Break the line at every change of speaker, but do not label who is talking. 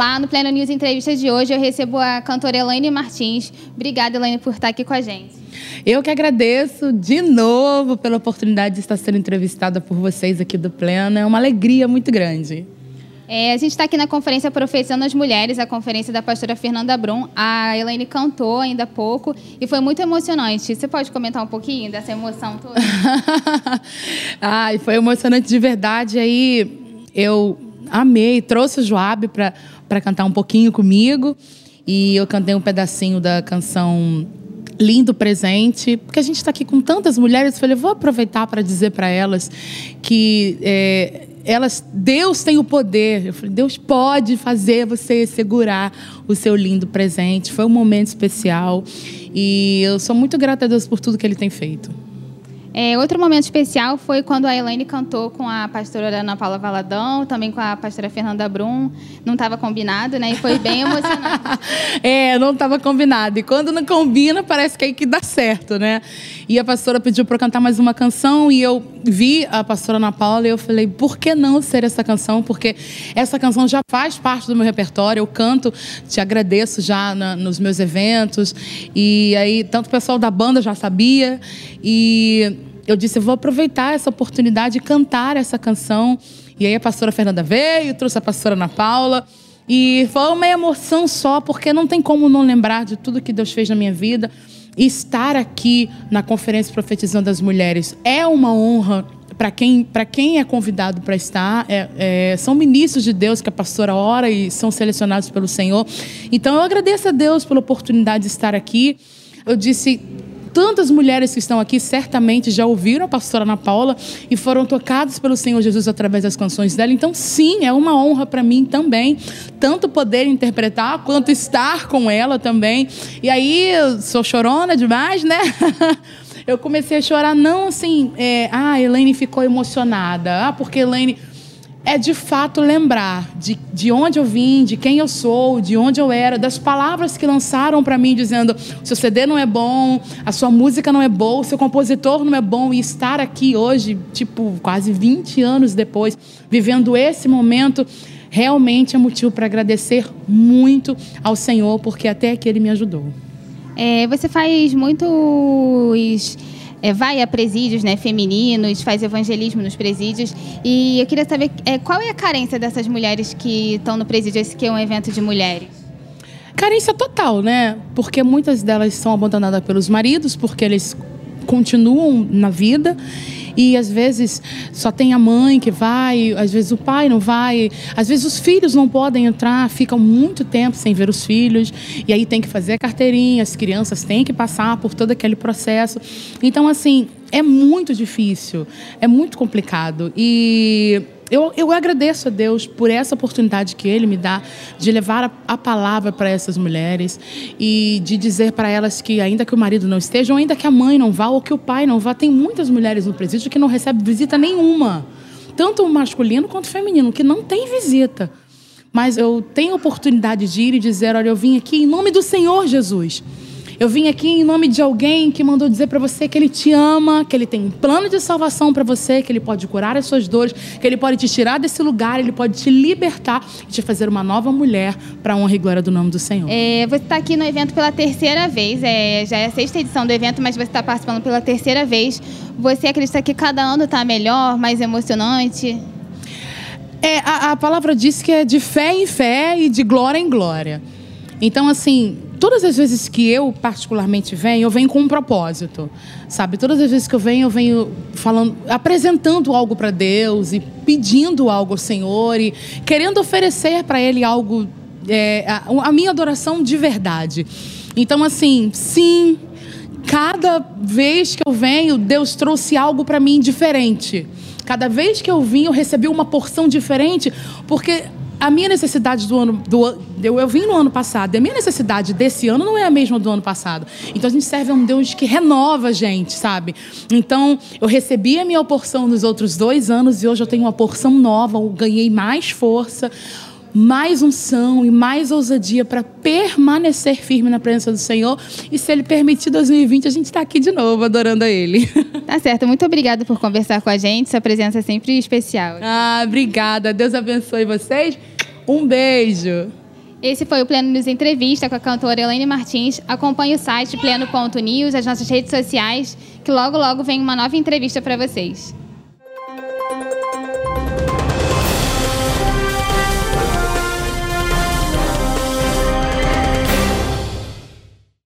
Olá, no Pleno News Entrevista de hoje eu recebo a cantora Elaine Martins. Obrigada, Elaine, por estar aqui com a gente.
Eu que agradeço de novo pela oportunidade de estar sendo entrevistada por vocês aqui do Pleno. É uma alegria muito grande.
É, a gente está aqui na conferência Profetizando as Mulheres, a conferência da pastora Fernanda Brum. A Elaine cantou ainda há pouco e foi muito emocionante. Você pode comentar um pouquinho dessa emoção toda?
Ai, foi emocionante de verdade. Aí eu amei, trouxe o Joab para cantar um pouquinho comigo e eu cantei um pedacinho da canção lindo presente, porque a gente está aqui com tantas mulheres. Eu falei, vou aproveitar para dizer para elas que é, elas, Deus tem o poder. Eu falei, Deus pode fazer você segurar o seu lindo presente. Foi um momento especial e eu sou muito grata a Deus por tudo que Ele tem feito.
É, outro momento especial foi quando a Elaine cantou com a pastora Ana Paula Valadão, também com a pastora Fernanda Brum. Não estava combinado, né? E foi bem emocionante.
é, não estava combinado. E quando não combina, parece que é aí que dá certo, né? E a pastora pediu para cantar mais uma canção e eu vi a pastora Ana Paula e eu falei, por que não ser essa canção? Porque essa canção já faz parte do meu repertório. Eu canto, te agradeço já na, nos meus eventos. E aí, tanto o pessoal da banda já sabia. E eu disse, eu vou aproveitar essa oportunidade de cantar essa canção. E aí a pastora Fernanda veio, trouxe a pastora Ana Paula. E foi uma emoção só, porque não tem como não lembrar de tudo que Deus fez na minha vida. E estar aqui na Conferência Profetizando das Mulheres é uma honra para quem, quem é convidado para estar. É, é, são ministros de Deus que a pastora ora e são selecionados pelo Senhor. Então eu agradeço a Deus pela oportunidade de estar aqui. Eu disse, Tantas mulheres que estão aqui certamente já ouviram a pastora Ana Paula e foram tocadas pelo Senhor Jesus através das canções dela. Então, sim, é uma honra para mim também, tanto poder interpretar quanto estar com ela também. E aí, sou chorona demais, né? eu comecei a chorar, não assim, é, ah, Elaine ficou emocionada, ah, porque Elaine é de fato lembrar de, de onde eu vim, de quem eu sou, de onde eu era, das palavras que lançaram para mim dizendo: seu CD não é bom, a sua música não é boa, o seu compositor não é bom, e estar aqui hoje, tipo, quase 20 anos depois, vivendo esse momento, realmente é motivo para agradecer muito ao Senhor, porque até aqui Ele me ajudou.
É, você faz muitos é, vai a presídios né, femininos, faz evangelismo nos presídios. E eu queria saber é, qual é a carência dessas mulheres que estão no presídio, esse que é um evento de mulheres?
Carência total, né? Porque muitas delas são abandonadas pelos maridos, porque eles continuam na vida e às vezes só tem a mãe que vai, às vezes o pai não vai, às vezes os filhos não podem entrar, ficam muito tempo sem ver os filhos, e aí tem que fazer a carteirinha, as crianças têm que passar por todo aquele processo. Então, assim, é muito difícil, é muito complicado. E eu, eu agradeço a Deus por essa oportunidade que Ele me dá de levar a, a palavra para essas mulheres e de dizer para elas que, ainda que o marido não esteja, ou ainda que a mãe não vá, ou que o pai não vá, tem muitas mulheres no presídio que não recebem visita nenhuma, tanto masculino quanto feminino, que não tem visita. Mas eu tenho a oportunidade de ir e dizer: olha, eu vim aqui em nome do Senhor Jesus. Eu vim aqui em nome de alguém que mandou dizer para você que ele te ama, que ele tem um plano de salvação para você, que ele pode curar as suas dores, que ele pode te tirar desse lugar, ele pode te libertar e te fazer uma nova mulher para a honra e glória do nome do Senhor.
É, você está aqui no evento pela terceira vez, é, já é a sexta edição do evento, mas você está participando pela terceira vez. Você acredita que cada ano está melhor, mais emocionante?
É, a, a palavra diz que é de fé em fé e de glória em glória. Então, assim, todas as vezes que eu particularmente venho, eu venho com um propósito, sabe? Todas as vezes que eu venho, eu venho falando, apresentando algo para Deus e pedindo algo ao Senhor e querendo oferecer para Ele algo, é, a, a minha adoração de verdade. Então, assim, sim, cada vez que eu venho, Deus trouxe algo para mim diferente. Cada vez que eu vim, eu recebi uma porção diferente, porque a minha necessidade do ano. Do, eu, eu vim no ano passado, e a minha necessidade desse ano não é a mesma do ano passado. Então a gente serve a um Deus que renova a gente, sabe? Então eu recebi a minha porção nos outros dois anos e hoje eu tenho uma porção nova, eu ganhei mais força mais unção e mais ousadia para permanecer firme na presença do Senhor. E se Ele permitir 2020, a gente está aqui de novo adorando a Ele.
Tá certo. Muito obrigada por conversar com a gente. Sua presença é sempre especial.
Ah, obrigada. Deus abençoe vocês. Um beijo.
Esse foi o Pleno News Entrevista com a cantora Elaine Martins. Acompanhe o site pleno.news, as nossas redes sociais, que logo, logo vem uma nova entrevista para vocês.